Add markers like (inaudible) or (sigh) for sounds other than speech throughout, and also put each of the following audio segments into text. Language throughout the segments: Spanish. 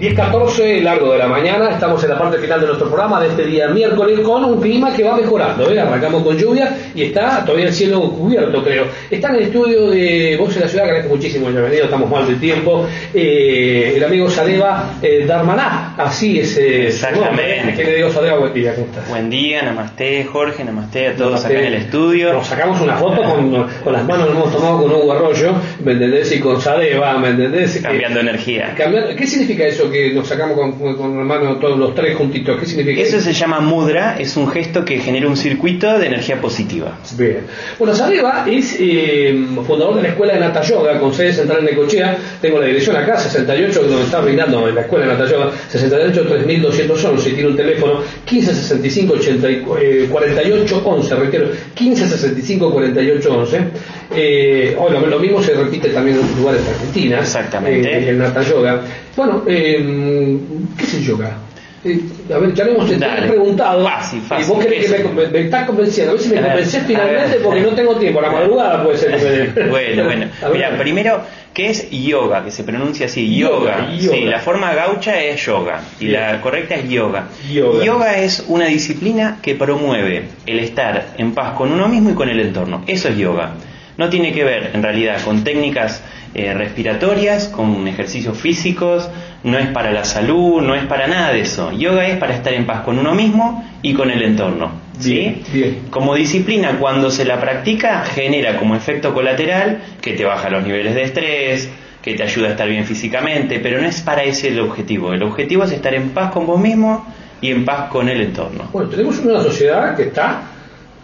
10.14, largo de la mañana, estamos en la parte final de nuestro programa de este día miércoles con un clima que va mejorando, ¿eh? arrancamos con lluvia y está todavía el cielo cubierto creo. Está en el estudio de Voz de la Ciudad, agradezco muchísimo el venido, estamos mal de tiempo, eh, el amigo Sadeva eh, Darmaná, así es eh, Exactamente. ¿Qué le digo Sadeva? Buen día, ¿cómo estás? Buen día, namaste Jorge, namaste a todos acá en el estudio. Nos sacamos una foto con, con las manos, nos hemos tomado con Hugo Arroyo, ¿me entendés? Y con Sadeva, ¿me entendés? Cambiando energía. Cambiando- ¿Qué significa eso que nos sacamos con, con hermano todos los tres juntitos? ¿Qué significa Eso se llama mudra, es un gesto que genera un circuito de energía positiva. Bien. Bueno, Sadeva es eh, fundador de la escuela de Nata Yoga con sede central en Necochea. Tengo la dirección acá, 68, donde está brindando en la escuela de Nata Yoga, 68 3211. Tiene un teléfono 1565 80 y- eh, 48 11. Reitero, 1565 48 11. Eh, oh, lo, mismo se repite también en lugares de Argentina. Exactamente. eh, el Nata Yoga. Bueno, eh, ¿qué es el yoga? Eh, a ver, ya lo hemos preguntado. Fácil, Y fácil. vos querés que ¿Qué me, me, estás convenciendo. A ver si me convencés finalmente porque no tengo tiempo. A la madrugada puede ser que me. (laughs) Bueno, bueno. (laughs) Mira, primero, ¿qué es yoga? Que se pronuncia así, Yoga, yoga. yoga. Sí, la forma gaucha es yoga y Bien. la correcta es yoga. Yoga. es una disciplina que promueve el estar en paz con uno mismo y con el entorno. Eso es yoga. No tiene que ver, en realidad, con técnicas eh, respiratorias, con ejercicios físicos, no es para la salud, no es para nada de eso. Yoga es para estar en paz con uno mismo y con el entorno. ¿sí? Bien, bien. Como disciplina, cuando se la practica, genera como efecto colateral que te baja los niveles de estrés, que te ayuda a estar bien físicamente, pero no es para ese el objetivo. El objetivo es estar en paz con vos mismo y en paz con el entorno. Bueno, tenemos una sociedad que está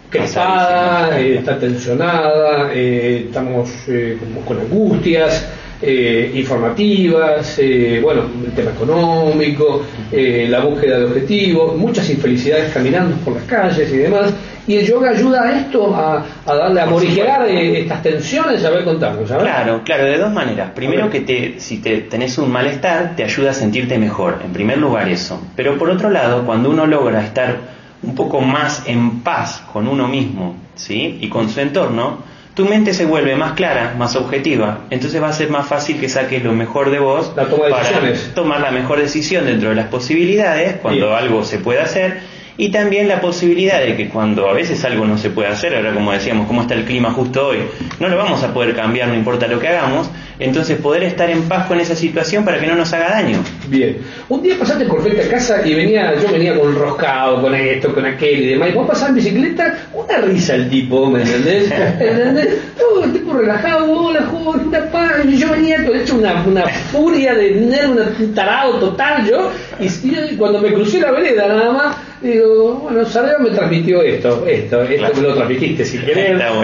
Cansadísima. eh, está tensionada, eh, estamos eh, con angustias eh, informativas, eh, bueno, el tema económico, eh, la búsqueda de objetivos, muchas infelicidades caminando por las calles y demás. Y el yoga ayuda a esto, a, a darle, a morigerar estas tensiones, a ver, contarnos, ver. Claro, claro, de dos maneras. Primero que te, si te tenés un malestar, te ayuda a sentirte mejor. En primer lugar eso. Pero por otro lado, cuando uno logra estar un poco más en paz con uno mismo, ¿sí? Y con su entorno, tu mente se vuelve más clara, más objetiva. Entonces va a ser más fácil que saques lo mejor de vos La toma de para decisiones. tomar la mejor decisión dentro de las posibilidades cuando Bien. algo se puede hacer y también la posibilidad de que cuando a veces algo no se puede hacer, ahora como decíamos, cómo está el clima justo hoy, no lo vamos a poder cambiar, no importa lo que hagamos, entonces poder estar en paz con esa situación para que no nos haga daño. Bien. Un día pasaste por frente a casa y venía, yo venía con roscado, con esto, con aquel y demás. Y vos pasás en bicicleta, una risa el tipo, ¿me entendés? (laughs) ¿Entendés? Todo el tipo relajado, hola, joven, una paz. Y yo venía con hecho una, una furia de una- un tarado total yo. Y, y cuando me crucé la vereda nada más, digo, bueno, Sareo me transmitió esto, esto, esto Claro. me lo transmitiste si querés,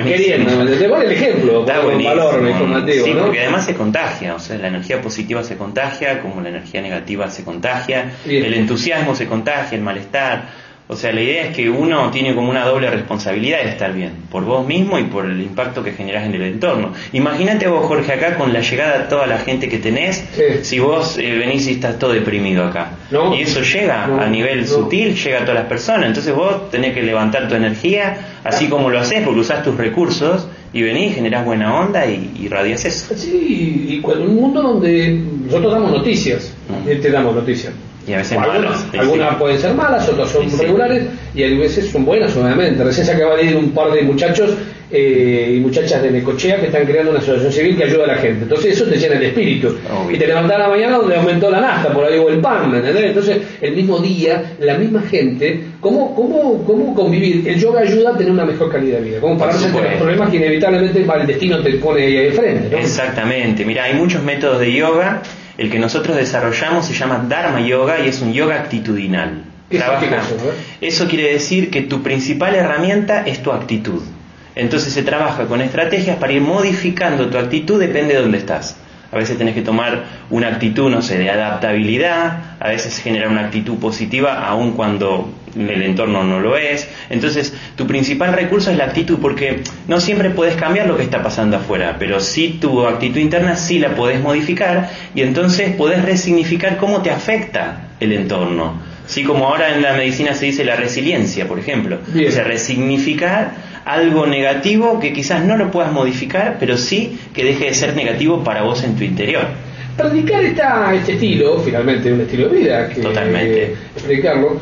queriendo, ¿me entendés? Pon el ejemplo, Está buenísimo. valor informativo, sí, ¿no? porque además se contagia, o sea, la energía positiva se contagia, como la energía negativa se contagia, Bien. el entusiasmo se contagia, el malestar. O sea, la idea es que uno tiene como una doble responsabilidad de estar bien, por vos mismo y por el impacto que generás en el entorno. Imagínate vos, Jorge, acá con la llegada de toda la gente que tenés, Sí. si vos eh, venís y estás todo deprimido acá. No. Y eso llega No, a nivel no. sutil, llega a todas las personas. Entonces vos tenés que levantar tu energía, así como lo haces, porque usás tus recursos, y venís, generás buena onda y y irradias eso. Sí, y cuando un mundo donde nosotros damos noticias, eh, te damos noticias. Y a veces algunas malas, algunas pueden ser malas, otras son Sí, regulares y a veces son buenas, obviamente. Recién se acaba de ir un par de muchachos eh, y muchachas de Necochea que están creando una asociación civil que ayuda a la gente. Entonces eso te llena el espíritu. Obvio. Y te levantás a la mañana donde aumentó la nafta, por ahí o el pan, ¿me entendés? Entonces el mismo día, la misma gente, ¿cómo, cómo, cómo convivir? El yoga ayuda a tener una mejor calidad de vida, cómo pararse ante los problemas que inevitablemente el destino te pone ahí de frente. ¿no? Exactamente, mira, hay muchos métodos de yoga. El que nosotros desarrollamos se llama Dharma Yoga y es un yoga actitudinal. ¿Qué Trabaja- eso, eso quiere decir que tu principal herramienta es tu actitud. Entonces se trabaja con estrategias para ir modificando tu actitud, depende de dónde estás. A veces tenés que tomar una actitud, no sé, de adaptabilidad, a veces generar una actitud positiva aun cuando el entorno no lo es. Entonces, tu principal recurso es la actitud, porque no siempre puedes cambiar lo que está pasando afuera, pero sí tu actitud interna sí la podés modificar y entonces podés resignificar cómo te afecta el entorno. Sí, como ahora en la medicina se dice la resiliencia, por ejemplo. O sea, resignificar algo negativo que quizás no lo puedas modificar, pero sí que deje de ser negativo para vos en tu interior. Predicar esta, este estilo, finalmente un estilo de vida, que Totalmente. explicarlo,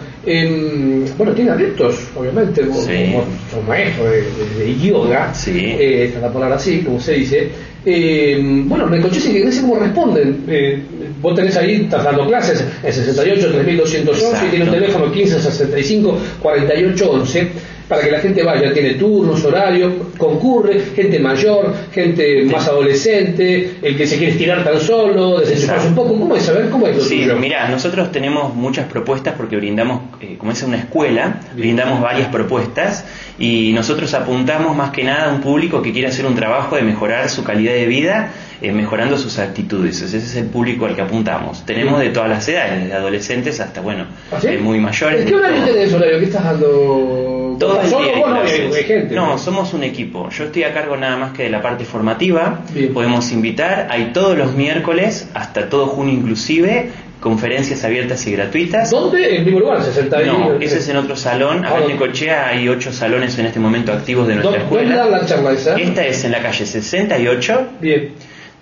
bueno, tiene adeptos, obviamente, vos, Sí. vos sos maestro de, de- de yoga, Sí. eh, esta es la palabra así, como se dice. Eh, bueno, me escuché que no sé cómo responden. Eh, vos tenés ahí, estás dando clases en 68 3211 y tiene un teléfono 15 65 48 11 para que la gente vaya, tiene turnos, horarios, concurre, gente mayor, gente más adolescente, el que se quiere estirar tan solo, desenchufarse un poco, ¿cómo es? A ver, ¿cómo es lo Sí, tuyo? mira, nosotros tenemos muchas propuestas porque brindamos, eh, como es una escuela, brindamos varias propuestas y nosotros apuntamos más que nada a un público que quiere hacer un trabajo de mejorar su calidad de vida, eh, mejorando sus actitudes. Ese es el público al que apuntamos. Tenemos de todas las edades, desde adolescentes hasta, bueno, ¿Ah, sí? eh, muy mayores. ¿En qué horario tenés horario? ¿Qué estás dando? Todo ¿Vos el solo día hay vos? No, hay, clases. hay gente. No, somos un equipo. Yo estoy a cargo nada más que de la parte formativa. Bien. Podemos invitar. Hay todos los miércoles, hasta todo junio inclusive, conferencias abiertas y gratuitas. ¿Dónde? En primer lugar, 60 No, ese es en otro salón. Acá Ah, en Necochea hay ocho salones en este momento activos de nuestra ¿Dónde escuela. la charla esa? Esta es en la calle 68 Bien,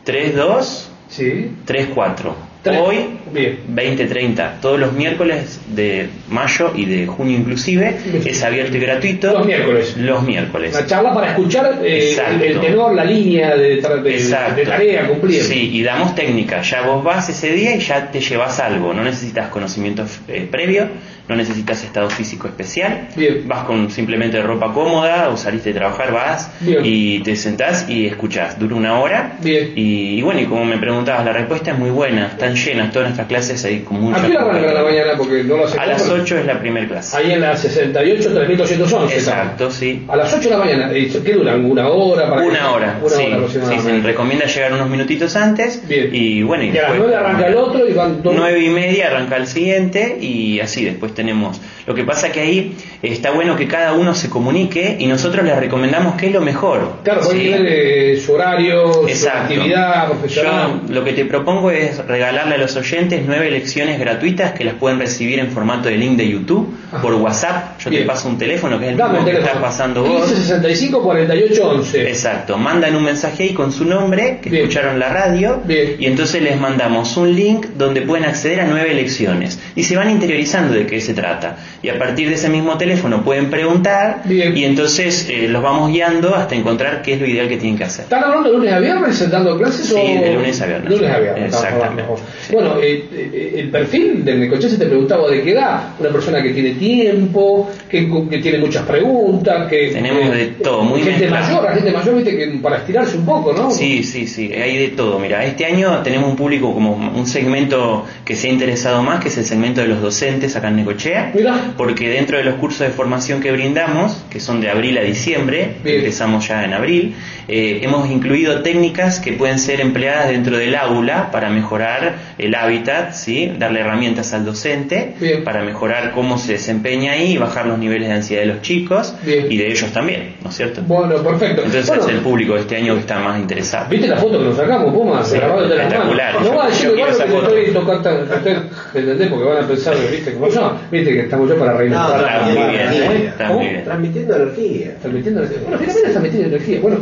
32 sí. 34. Hoy Bien. 2030, todos los miércoles de mayo y de junio inclusive, Bien. es abierto y gratuito. Los miércoles. Los miércoles. Una charla para escuchar eh, el, el tenor, la línea de, de- Exacto. de tarea cumplida. Sí, y damos técnica. Ya vos vas ese día y ya te llevas algo. No necesitas conocimiento eh, previo, no necesitas estado físico especial. Bien. Vas con simplemente ropa cómoda o saliste de trabajar, vas Bien. y te sentás y escuchás. Dura una hora. Bien. Y, y bueno, y como me preguntabas, la respuesta es muy buena. Están llenas todas nuestras clases ahí con mucha ¿A qué hora la mañana? Porque no lo sé. A las 8 es la primera clase. Ahí en la 68, 3211. Exacto, sí. A las 8 de la mañana. ¿Qué duran? ¿Una hora? Para Una que- hora, Una sí, hora sí, se recomienda llegar unos minutitos antes Bien. y bueno, y Y a las después- 9 arranca el otro y van todos. Nueve y media arranca el siguiente y así después tenemos. Lo que pasa que ahí está bueno que cada uno se comunique y nosotros les recomendamos qué es lo mejor. Claro, ¿sí? eh, su horario, Exacto. su actividad profesional. Yo lo que te propongo es regalarle a los oyentes nueve lecciones gratuitas que las pueden recibir en formato de link de YouTube Ajá. por WhatsApp. Yo Bien. te paso un teléfono que es el mismo que estás pasando vos. 15 65 48 11. Exacto, mandan un mensaje ahí con su nombre, que Bien. escucharon la radio, Bien. y entonces les mandamos un link donde pueden acceder a nueve lecciones. Y se van interiorizando de qué se trata. Y a partir de ese mismo teléfono pueden preguntar, Bien. y entonces eh, los vamos guiando hasta encontrar qué es lo ideal que tienen que hacer. ¿Están hablando de lunes a viernes dando clases? Sí, o... de lunes a viernes. Lunes a viernes. Exactamente. Sí. Bueno, eh, eh, el perfil del Necochea se te preguntaba de qué edad. Una persona que tiene tiempo, que, que tiene muchas preguntas, que. Tenemos de todo, muy Gente mezclado. mayor, la gente mayor, viste, que para estirarse un poco, ¿no? Sí, sí, sí, hay de todo. Mira, este año tenemos un público como un segmento que se ha interesado más, que es el segmento de los docentes acá en Necochea. Mirá. Porque dentro de los cursos de formación que brindamos, que son de abril a diciembre, Bien. empezamos ya en abril, eh, hemos incluido técnicas que pueden ser empleadas dentro del aula para mejorar el hábitat, ¿sí? darle herramientas al docente Bien. para mejorar cómo se desempeña ahí y bajar los niveles de ansiedad de los chicos Bien. y de ellos también, ¿no es cierto? Bueno, perfecto. Entonces Bueno, es el público de este año que está más interesado. ¿Viste la foto que nos sacamos, Puma? Sí, espectacular. No va a decir que te estoy tocando tan- te estoy- ¿me ¿entendés? Porque van a pensar, ¿viste? Como yo, ¿viste? Que estamos yo para No, muy bien, ¿Eh? Transmitiendo energía. Transmitiendo energía. Bueno, finalmente está metiendo energía. Bueno,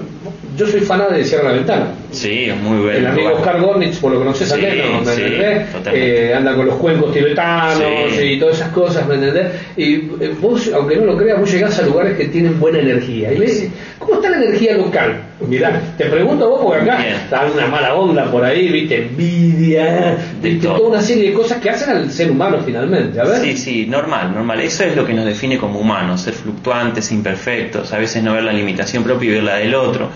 yo soy fanático de Cierra la Ventana. Sí, es muy bueno. El amigo Oscar Gornitz, por lo conoces Sí, ¿no? ¿me sí, entendés? Eh, anda con los cuencos tibetanos Sí. y todas esas cosas, ¿me entendés? Y eh, vos, aunque no lo creas, vos llegás a lugares que tienen buena energía. Y ves, ¿cómo está la energía local? Mirá, te pregunto a vos, porque acá Bien. está una mala onda por ahí, viste, envidia, De viste, todo. toda una serie de cosas que hacen al ser humano finalmente. A ver. Sí, sí, normal, normal. Eso es lo que nos define como humanos, ser fluctuantes, imperfectos, a veces no ver la limitación propia y ver la del otro.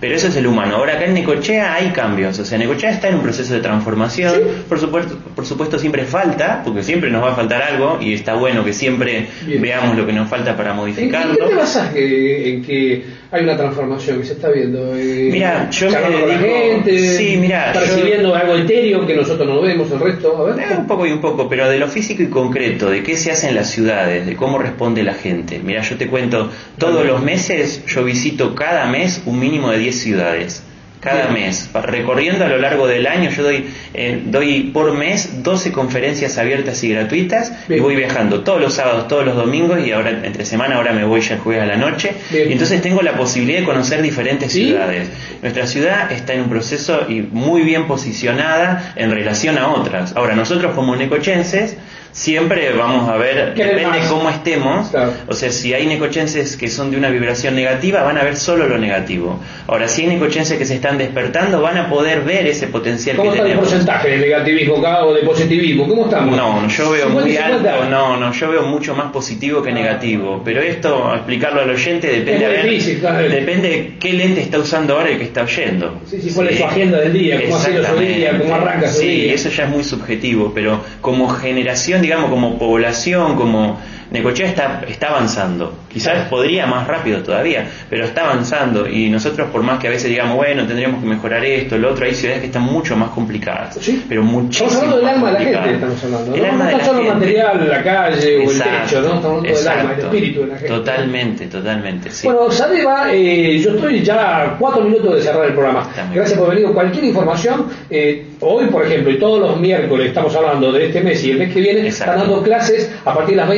Pero eso es el humano. Ahora acá en Necochea hay cambios. O sea, Necochea está en un proceso de transformación. Por, supuesto, por supuesto siempre falta, porque siempre nos va a faltar algo y está bueno que siempre veamos lo que nos falta para modificarlo. ¿En qué te basas en que hay una transformación que se está viendo? Eh, mira, yo me dedico... la gente, sí, mira, percibiendo algo etéreo que nosotros no vemos, el resto. A ver. Eh, un poco y un poco, pero de lo físico y concreto, de qué se hace en las ciudades, de cómo responde la gente. Mira, yo te cuento, todos los meses yo visito cada mes un mínimo de 10 ciudades cada mes. Recorriendo a lo largo del año, yo doy, eh, doy por mes 12 conferencias abiertas y gratuitas y voy viajando todos los sábados, todos los domingos y ahora entre semana, ahora me voy ya el jueves a la noche. Y entonces tengo la posibilidad de conocer diferentes ciudades. Nuestra ciudad está en un proceso y muy bien posicionada en relación a otras. Ahora, nosotros como necochenses, siempre vamos a ver, depende cómo estemos, o sea, si hay necochenses que son de una vibración negativa, van a ver solo lo negativo. Ahora, si hay necochenses que se están despertando, van a poder ver ese potencial ¿Cómo que está el porcentaje de negativismo acá o de positivismo? ¿Cómo estamos? No, yo veo muy alto, no, no, yo veo mucho más positivo que negativo, pero esto, explicarlo al oyente, depende, a ver, depende de qué lente está usando ahora el que está oyendo. Sí, sí, cuál es su agenda del día, cómo ha sido su día, cómo arranca su día. Sí, eso ya es muy subjetivo, pero como generación digamos, como población, como Necochea está, está avanzando. Quizás podría más rápido todavía, pero está avanzando. Y nosotros, por más que a veces digamos, bueno, tendríamos que mejorar esto, lo otro, hay ciudades que están mucho más complicadas. ¿Sí? Pero muchísimo Estamos hablando del alma de la gente, estamos hablando. El alma no, no solo material, la calle o el techo, ¿no? Estamos hablando del alma, del espíritu de la gente. Totalmente, totalmente. Sí. Bueno, Sadeva, eh, yo estoy ya a cuatro minutos de cerrar el programa. Gracias por venir. Cualquier información, eh, hoy, por ejemplo, y todos los miércoles estamos hablando de este mes y el mes que viene, están dando clases a partir de las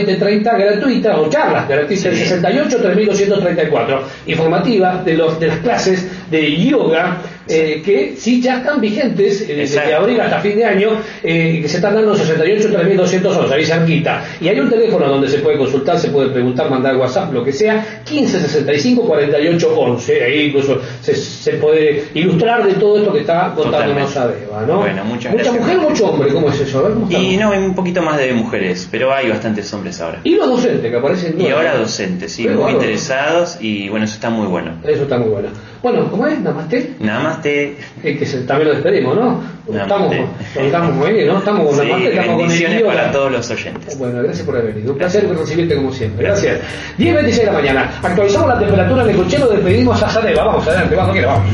20.30 gratuitas o charlas gratuitas, el 68 3234, informativas de, los, de las clases de yoga eh, que sí ya están vigentes eh, desde abril hasta fin de año, eh, que se están dando 68 3211, ahí cerquita. Y hay un teléfono donde se puede consultar, se puede preguntar, mandar WhatsApp, lo que sea, 15 65 48 11. Ahí incluso se, se puede ilustrar de todo esto que está contándonos Adeba, ¿no? Bueno, muchas Mucha mujer, mucho hombre, ¿cómo es eso? A ver, ¿cómo y no, hay un poquito más de mujeres, pero hay bastantes hombres ahora. Y los docentes que aparecen. Y ahora docentes, sí, muy interesados y bueno, eso está muy bueno. Eso está muy bueno. Bueno, ¿cómo es? ¿Namaste? Namaste. Es que también lo despedimos, ¿no? Estamos, estamos muy bien, ¿no? Estamos con sí, Namaste, estamos con el para todos los oyentes. Bueno, gracias por haber venido. Un placer recibirte como siempre. Gracias. 10 26 de la mañana. Actualizamos la temperatura en el cochero, despedimos a Sadeva. Vamos adelante, vamos, quiero, vamos.